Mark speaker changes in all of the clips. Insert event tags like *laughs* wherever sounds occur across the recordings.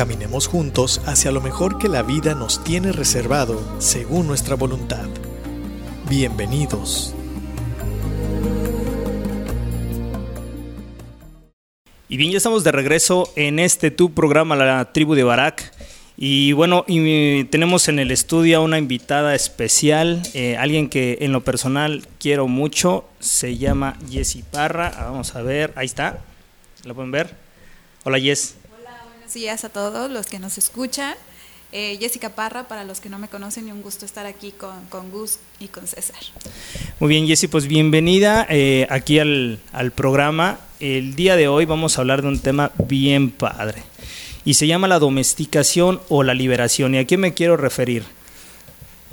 Speaker 1: Caminemos juntos hacia lo mejor que la vida nos tiene reservado según nuestra voluntad. Bienvenidos.
Speaker 2: Y bien, ya estamos de regreso en este tu programa, La Tribu de Barak. Y bueno, y tenemos en el estudio a una invitada especial, eh, alguien que en lo personal quiero mucho, se llama Jessie Parra. Ah, vamos a ver, ahí está, ¿la pueden ver? Hola Jess.
Speaker 3: Buenos días a todos los que nos escuchan. Eh, Jessica Parra, para los que no me conocen, y un gusto estar aquí con, con Gus y con César.
Speaker 2: Muy bien, Jessie, pues bienvenida eh, aquí al, al programa. El día de hoy vamos a hablar de un tema bien padre y se llama la domesticación o la liberación. ¿Y a qué me quiero referir?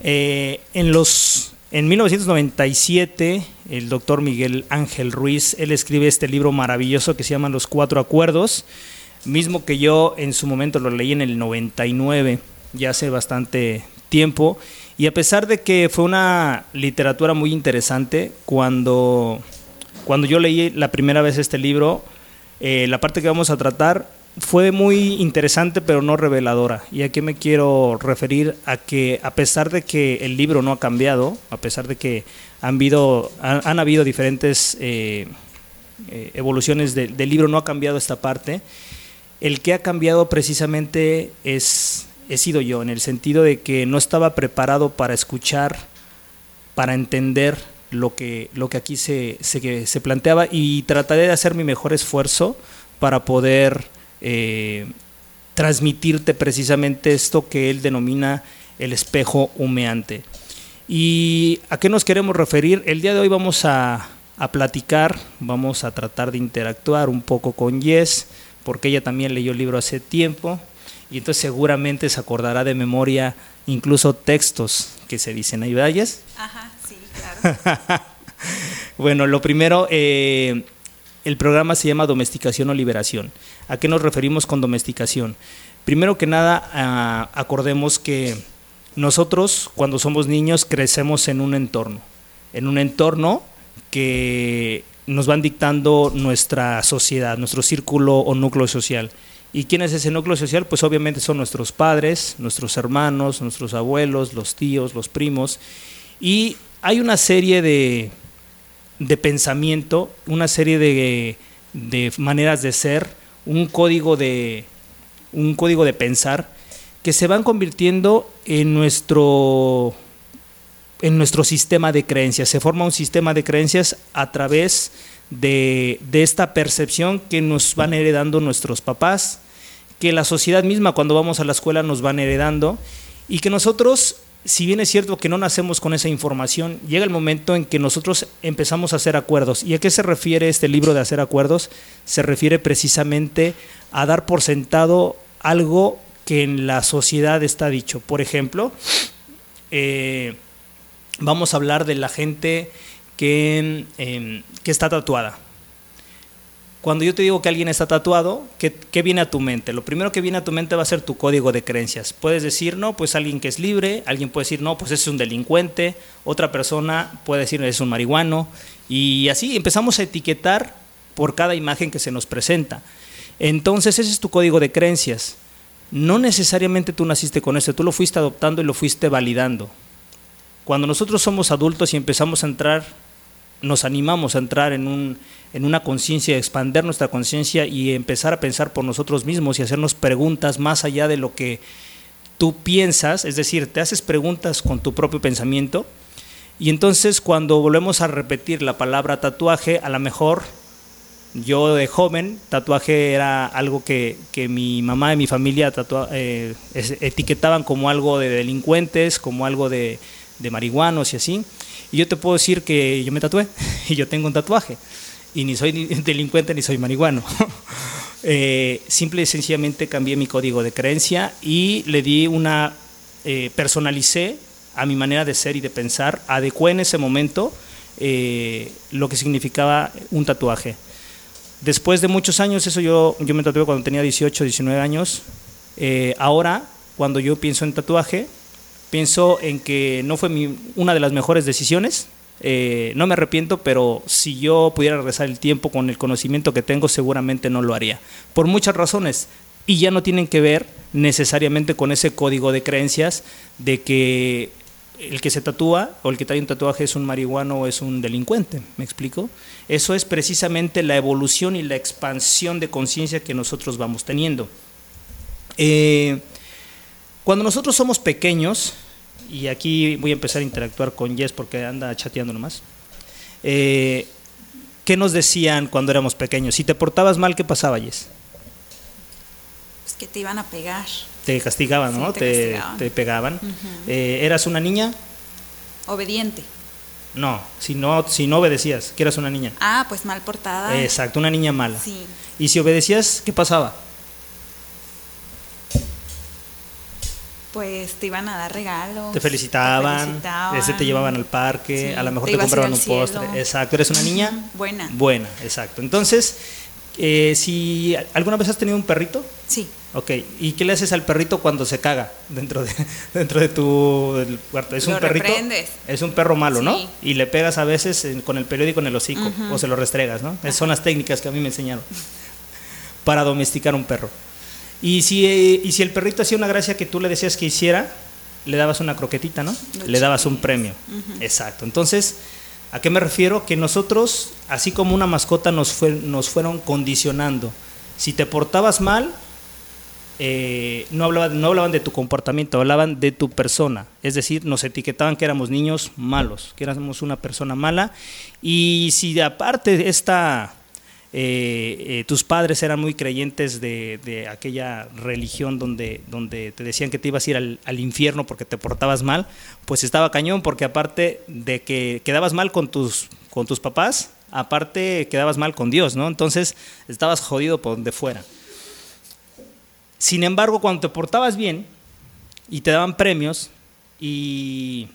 Speaker 2: Eh, en, los, en 1997, el doctor Miguel Ángel Ruiz, él escribe este libro maravilloso que se llama Los Cuatro Acuerdos, mismo que yo en su momento lo leí en el 99, ya hace bastante tiempo, y a pesar de que fue una literatura muy interesante, cuando, cuando yo leí la primera vez este libro, eh, la parte que vamos a tratar fue muy interesante pero no reveladora. ¿Y a qué me quiero referir? A que a pesar de que el libro no ha cambiado, a pesar de que han habido, han, habido diferentes eh, eh, evoluciones del libro, no ha cambiado esta parte. El que ha cambiado precisamente es, he sido yo, en el sentido de que no estaba preparado para escuchar, para entender lo que, lo que aquí se, se, se planteaba y trataré de hacer mi mejor esfuerzo para poder eh, transmitirte precisamente esto que él denomina el espejo humeante. ¿Y a qué nos queremos referir? El día de hoy vamos a, a platicar, vamos a tratar de interactuar un poco con Jess, porque ella también leyó el libro hace tiempo y entonces seguramente se acordará de memoria incluso textos que se dicen ahí, ¿verdad, Jess?
Speaker 3: Ajá, sí, claro. *laughs*
Speaker 2: bueno, lo primero, eh, el programa se llama Domesticación o Liberación. ¿A qué nos referimos con domesticación? Primero que nada, ah, acordemos que nosotros cuando somos niños crecemos en un entorno, en un entorno que nos van dictando nuestra sociedad, nuestro círculo o núcleo social. ¿Y quién es ese núcleo social? Pues obviamente son nuestros padres, nuestros hermanos, nuestros abuelos, los tíos, los primos. Y hay una serie de de pensamiento, una serie de, de, maneras de ser, un código de, un código de pensar que se van convirtiendo en nuestro, en nuestro sistema de creencias. Se forma un sistema de creencias a través de, de esta percepción que nos van heredando nuestros papás, que la sociedad misma cuando vamos a la escuela nos van heredando y que nosotros si bien es cierto que no nacemos con esa información, llega el momento en que nosotros empezamos a hacer acuerdos. ¿Y a qué se refiere este libro de hacer acuerdos? Se refiere precisamente a dar por sentado algo que en la sociedad está dicho. Por ejemplo, eh, vamos a hablar de la gente que, em, que está tatuada. Cuando yo te digo que alguien está tatuado, ¿qué, ¿qué, viene a tu mente? Lo primero que viene a tu mente va a ser tu código de creencias. Puedes decir, no, pues alguien que es libre, alguien puede decir, no, pues es un delincuente, otra persona puede decir, es un marihuano, y así empezamos a etiquetar por cada imagen que se nos presenta. Entonces ese es tu código de creencias. No necesariamente tú naciste con eso, tú lo fuiste adoptando y lo fuiste validando. Cuando nosotros somos adultos y empezamos a entrar nos animamos a entrar en, un, en una conciencia, expander nuestra conciencia y empezar a pensar por nosotros mismos y hacernos preguntas más allá de lo que tú piensas, es decir, te haces preguntas con tu propio pensamiento y entonces cuando volvemos a repetir la palabra tatuaje, a lo mejor yo de joven, tatuaje era algo que, que mi mamá y mi familia eh, etiquetaban como algo de delincuentes, como algo de, de marihuanos y así. Y yo te puedo decir que yo me tatué *laughs* y yo tengo un tatuaje. Y ni soy *laughs* delincuente ni soy marihuano. *laughs* eh, simple y sencillamente cambié mi código de creencia y le di una eh, personalicé a mi manera de ser y de pensar, adecué en ese momento eh, lo que significaba un tatuaje. Después de muchos años, eso yo, yo me tatué cuando tenía 18, 19 años. Eh, ahora, cuando yo pienso en tatuaje, pienso en que no fue una de las mejores decisiones. Eh, no me arrepiento, pero si yo pudiera regresar el tiempo con el conocimiento que tengo, seguramente no lo haría. Por muchas razones. Y ya no tienen que ver necesariamente con ese código de creencias de que el que se tatúa o el que trae un tatuaje es un marihuano o es un delincuente, ¿me explico? Eso es precisamente la evolución y la expansión de conciencia que nosotros vamos teniendo. Eh, cuando nosotros somos pequeños, y aquí voy a empezar a interactuar con Jess porque anda chateando nomás, eh, ¿qué nos decían cuando éramos pequeños? Si te portabas mal, ¿qué pasaba, Jess?
Speaker 3: Pues que te iban a pegar
Speaker 2: te castigaban, ¿no? te, te, pegaban. Eh, ¿Eras una niña?
Speaker 3: Obediente.
Speaker 2: No, si no, si no obedecías, que eras una niña.
Speaker 3: Ah, pues mal portada.
Speaker 2: Exacto, una niña mala.
Speaker 3: Sí.
Speaker 2: Y si obedecías, ¿qué pasaba?
Speaker 3: Pues te iban a dar regalos.
Speaker 2: Te felicitaban, te, felicitaban, este, te llevaban al parque, a lo mejor te, compraban un postre. Exacto, ¿eres una niña?
Speaker 3: Buena.
Speaker 2: Buena, exacto. Entonces, eh, si alguna vez has tenido un perrito.
Speaker 3: Sí.
Speaker 2: Ok, ¿y qué le haces al perrito cuando se caga dentro de, *laughs* dentro de tu cuarto? Es un perrito. Es un perro malo, ¿no? Y le pegas a veces con el periódico en el hocico o se lo restregas, ¿no? Esas son las técnicas que a mí me enseñaron *laughs* para domesticar un perro. Y si, y si el perrito hacía una gracia que tú le decías que hiciera, le dabas una croquetita, ¿no? le dabas un premio. Exacto. Entonces, ¿A qué me refiero? Que nosotros, así como una mascota, nos, fue, nos fueron condicionando. Si te portabas mal, eh, no, hablaban, no hablaban de tu comportamiento, hablaban de tu persona. Es decir, nos etiquetaban que éramos niños malos, que éramos una persona mala. Y si aparte esta eh, eh, tus padres eran muy creyentes de, aquella religión donde, te decían que te ibas a ir al, infierno porque te portabas mal, pues estaba cañón, porque aparte de que quedabas mal con tus, con tus papás, aparte quedabas mal con Dios, ¿no? Entonces estabas jodido por donde fuera. Sin embargo, cuando te portabas bien y te daban premios y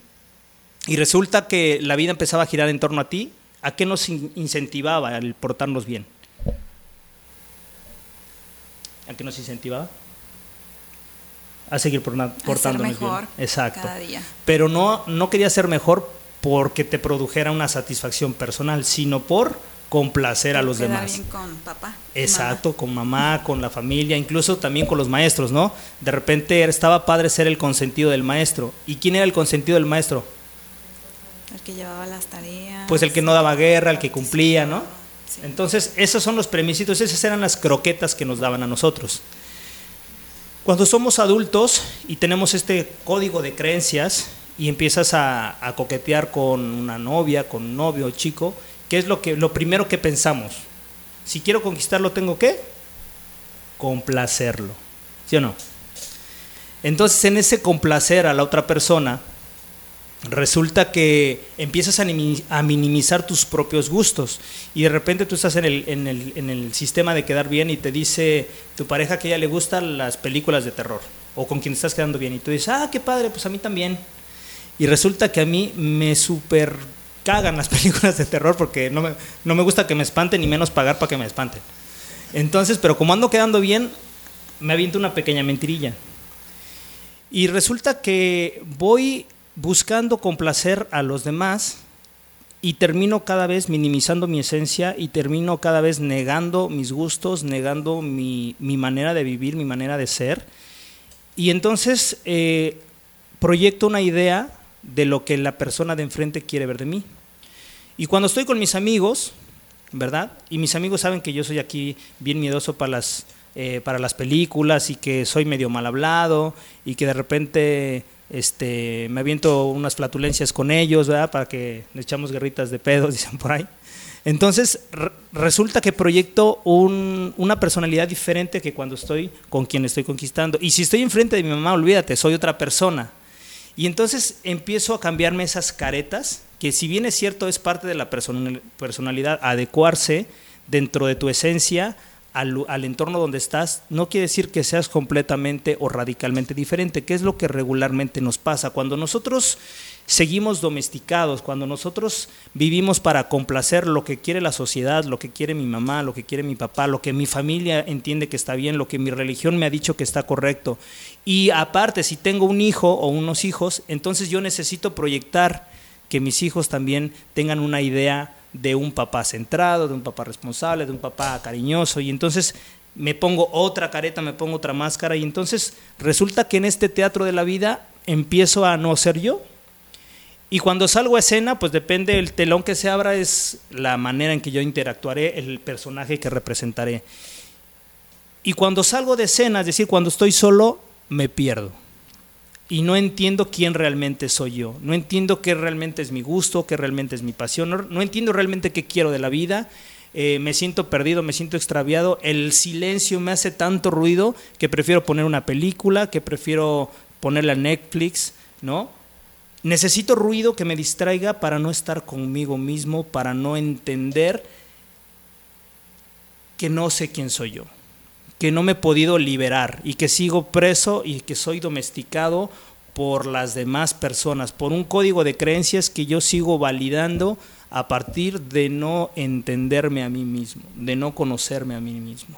Speaker 2: resulta que la vida empezaba a girar en torno a ti, ¿A qué nos incentivaba el portarnos bien? ¿A qué nos incentivaba? A seguir portándonos bien. Exacto. Pero no, no quería ser mejor porque te produjera una satisfacción personal, sino por complacer a los demás.
Speaker 3: Bien con papá.
Speaker 2: Exacto, con mamá, con la familia, incluso también con los maestros, ¿no? De repente estaba padre ser el consentido del maestro. ¿Y quién era el consentido del maestro?
Speaker 3: El que llevaba las tareas.
Speaker 2: Pues el que no daba guerra, el que cumplía, ¿no? Entonces, esos son los premisitos, esas eran las croquetas que nos daban a nosotros. Cuando somos adultos y tenemos este código de creencias y empiezas a, coquetear con una novia, con un novio chico, ¿qué es lo, que, lo primero que pensamos? Si quiero conquistarlo, ¿tengo que complacerlo. ¿Sí o no? Entonces, en ese complacer a la otra persona, resulta que empiezas a, minimizar tus propios gustos y de repente tú estás en el, sistema de quedar bien y te dice tu pareja que a ella le gustan las películas de terror o con quien estás quedando bien y tú dices, ah, qué padre, pues a mí también. Y resulta que a mí me super cagan las *laughs* películas de terror porque no me, no me gusta que me espanten ni menos pagar para que me espanten. Entonces, pero como ando quedando bien, me aviento una pequeña mentirilla. Y resulta que voy buscando complacer a los demás y termino cada vez minimizando mi esencia y termino cada vez negando mis gustos, negando mi, manera de vivir, mi manera de ser. Y entonces eh, proyecto una idea de lo que la persona de enfrente quiere ver de mí. Y cuando estoy con mis amigos, ¿verdad? Y mis amigos saben que yo soy aquí bien miedoso para las, eh, para las películas y que soy medio mal hablado y que de repente este, me aviento unas flatulencias con ellos, ¿verdad? Para que le echamos guerritas de pedos, *laughs* dicen por ahí. Entonces, resulta que proyecto una personalidad diferente que cuando estoy con quien estoy conquistando. Y si estoy enfrente de mi mamá, olvídate, soy otra persona. Y entonces empiezo a cambiarme esas caretas, que si bien es cierto, es parte de la personalidad, adecuarse dentro de tu esencia al, al, entorno donde estás, no quiere decir que seas completamente o radicalmente diferente, que es lo que regularmente nos pasa. Cuando nosotros seguimos domesticados, cuando nosotros vivimos para complacer lo que quiere la sociedad, lo que quiere mi mamá, lo que quiere mi papá, lo que mi familia entiende que está bien, lo que mi religión me ha dicho que está correcto. Y aparte, si tengo un hijo o unos hijos, entonces yo necesito proyectar que mis hijos también tengan una idea de un papá centrado, de un papá responsable, de un papá cariñoso. Y entonces me pongo otra careta, me pongo otra máscara y entonces resulta que en este teatro de la vida empiezo a no ser yo, y cuando salgo a escena, pues depende el telón que se abra, es la manera en que yo interactuaré, el personaje que representaré. Y cuando salgo de escena, es decir, cuando estoy solo, me pierdo. Y no entiendo quién realmente soy yo. No entiendo qué realmente es mi gusto, qué realmente es mi pasión. No, entiendo realmente qué quiero de la vida. Eh, me siento perdido, me siento extraviado. El silencio me hace tanto ruido que prefiero poner una película, que prefiero ponerle a Netflix, ¿no? Necesito ruido que me distraiga para no estar conmigo mismo, para no entender que no sé quién soy yo, que no me he podido liberar y que sigo preso y que soy domesticado por las demás personas, por un código de creencias que yo sigo validando a partir de no entenderme a mí mismo, de no conocerme a mí mismo.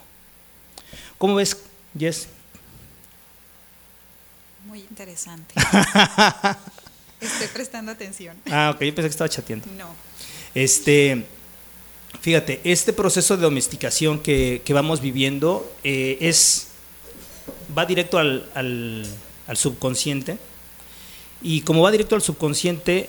Speaker 2: ¿Cómo ves, Jess?
Speaker 3: Muy interesante. *laughs* Estoy prestando atención.
Speaker 2: Ah, ok, yo pensé que estaba chateando.
Speaker 3: No.
Speaker 2: Este, fíjate, este proceso de domesticación que, que vamos viviendo eh, es, va directo al, al, subconsciente. Y como va directo al subconsciente,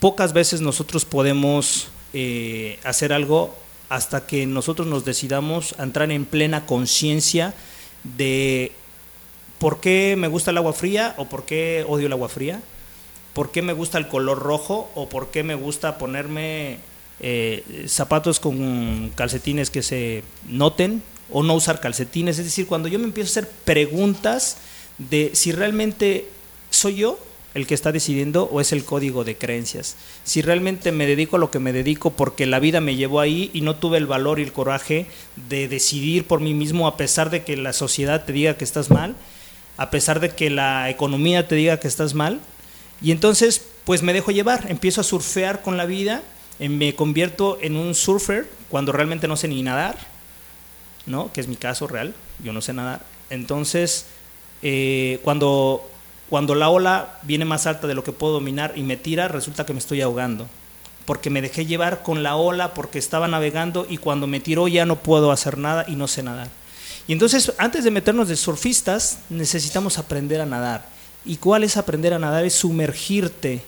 Speaker 2: pocas veces nosotros podemos eh, hacer algo hasta que nosotros nos decidamos a entrar en plena conciencia de por qué me gusta el agua fría o por qué odio el agua fría, por qué me gusta el color rojo o por qué me gusta ponerme eh, zapatos con calcetines que se noten o no usar calcetines. Es decir, cuando yo me empiezo a hacer preguntas de si realmente soy yo el que está decidiendo o es el código de creencias. Si realmente me dedico a lo que me dedico porque la vida me llevó ahí y no tuve el valor y el coraje de decidir por mí mismo a pesar de que la sociedad te diga que estás mal, a pesar de que la economía te diga que estás mal, y entonces, pues me dejo llevar, empiezo a surfear con la vida, me convierto en un surfer cuando realmente no sé ni nadar, ¿no? Que es mi caso real, yo no sé nadar. Entonces, eh, cuando, cuando la ola viene más alta de lo que puedo dominar y me tira, resulta que me estoy ahogando. Porque me dejé llevar con la ola, porque estaba navegando y cuando me tiró ya no puedo hacer nada y no sé nadar. Y entonces, antes de meternos de surfistas, necesitamos aprender a nadar. ¿Y cuál es aprender a nadar? Es sumergirte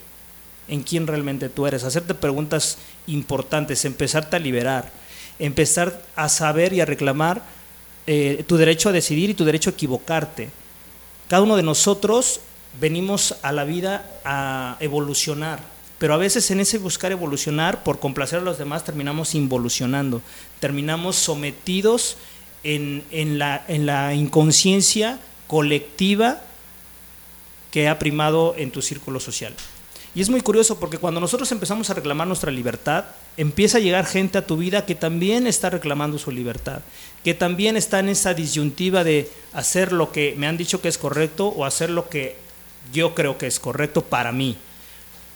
Speaker 2: en quién realmente tú eres, hacerte preguntas importantes, empezarte a liberar, empezar a saber y a reclamar eh, tu derecho a decidir y tu derecho a equivocarte. Cada uno de nosotros venimos a la vida a evolucionar, pero a veces en ese buscar evolucionar, por complacer a los demás, terminamos involucionando, terminamos sometidos en, en, la, en la inconsciencia colectiva que ha primado en tu círculo social. Y es muy curioso porque cuando nosotros empezamos a reclamar nuestra libertad, empieza a llegar gente a tu vida que también está reclamando su libertad, que también está en esa disyuntiva de hacer lo que me han dicho que es correcto o hacer lo que yo creo que es correcto para mí.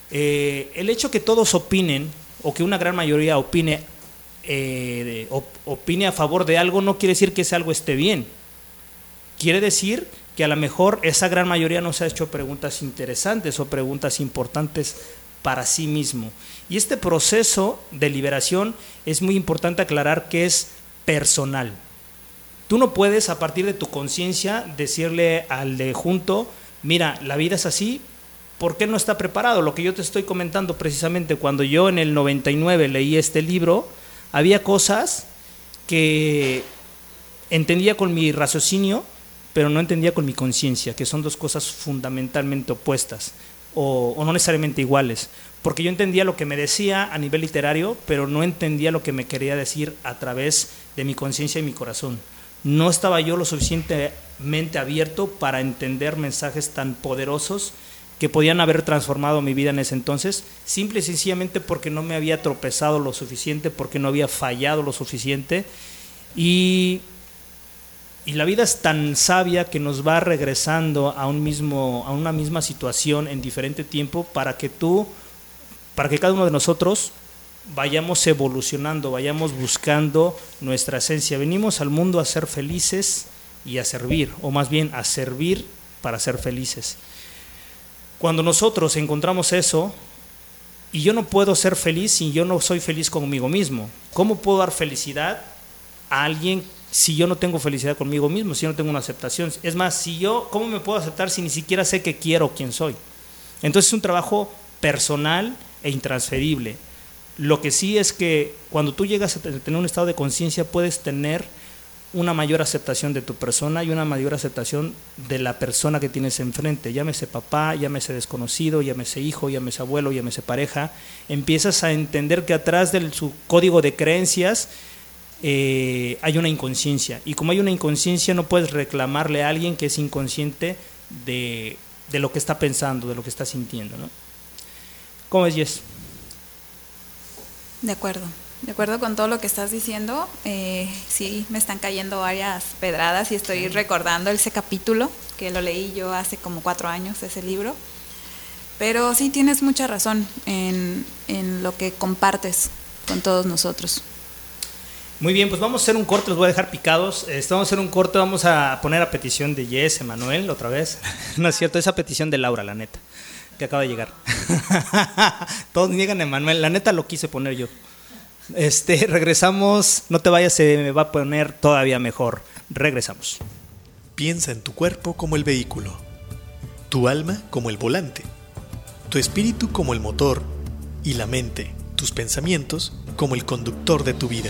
Speaker 2: Eh, el hecho que todos opinen o que una gran mayoría opine, eh, opine a favor de algo no quiere decir que ese algo esté bien. Quiere decir que a lo mejor esa gran mayoría no se ha hecho preguntas interesantes o preguntas importantes para sí mismo. Y este proceso de liberación es muy importante aclarar que es personal. Tú no puedes a partir de tu conciencia decirle al de junto, mira, la vida es así, ¿por qué no está preparado? Lo que yo te estoy comentando precisamente, cuando yo en el 99 leí este libro, había cosas que entendía con mi raciocinio, pero no entendía con mi conciencia, que son dos cosas fundamentalmente opuestas o, no necesariamente iguales, porque yo entendía lo que me decía a nivel literario, pero no entendía lo que me quería decir a través de mi conciencia y mi corazón. No estaba yo lo suficientemente abierto para entender mensajes tan poderosos que podían haber transformado mi vida en ese entonces, simple y sencillamente porque no me había tropezado lo suficiente, porque no había fallado lo suficiente Y, y la vida es tan sabia que nos va regresando a, un mismo, a una misma situación en diferente tiempo para que tú, para que cada uno de nosotros vayamos evolucionando, vayamos buscando nuestra esencia. Venimos al mundo a ser felices y a servir, o más bien a servir para ser felices. Cuando nosotros encontramos eso, y yo no puedo ser feliz si yo no soy feliz conmigo mismo, ¿cómo puedo dar felicidad a alguien si yo no tengo felicidad conmigo mismo, si yo no tengo una aceptación? Es más, si yo, ¿cómo me puedo aceptar si ni siquiera sé que quiero quién soy? Entonces es un trabajo personal e intransferible. Lo que sí es que cuando tú llegas a tener un estado de conciencia puedes tener una mayor aceptación de tu persona y una mayor aceptación de la persona que tienes enfrente. Llámese papá, llámese desconocido, llámese hijo, llámese abuelo, llámese pareja. Empiezas a entender que atrás de su código de creencias eh, hay una inconsciencia. Y como hay una inconsciencia, no puedes reclamarle a alguien que es inconsciente de, de lo que está pensando, de lo que está sintiendo. ¿no? ¿Cómo es, Jess?
Speaker 3: De acuerdo. De acuerdo con todo lo que estás diciendo, eh, sí, me están cayendo varias pedradas y estoy recordando ese capítulo, que lo leí yo hace como cuatro años, ese libro. Pero sí tienes mucha razón en, en lo que compartes con todos nosotros.
Speaker 2: Muy bien, pues vamos a hacer un corte, los voy a dejar picados. Este, vamos a hacer un corte, vamos a poner a petición de Jess, Emanuel, otra vez. *laughs* no es cierto, esa petición de Laura, la neta, que acaba de llegar. *laughs* Todos niegan a Emanuel, la neta lo quise poner yo. Este, *laughs* regresamos, no te vayas, se me va a poner todavía mejor. Regresamos.
Speaker 1: Piensa en tu cuerpo como el vehículo, tu alma como el volante, tu espíritu como el motor y la mente, tus pensamientos como el conductor de tu vida.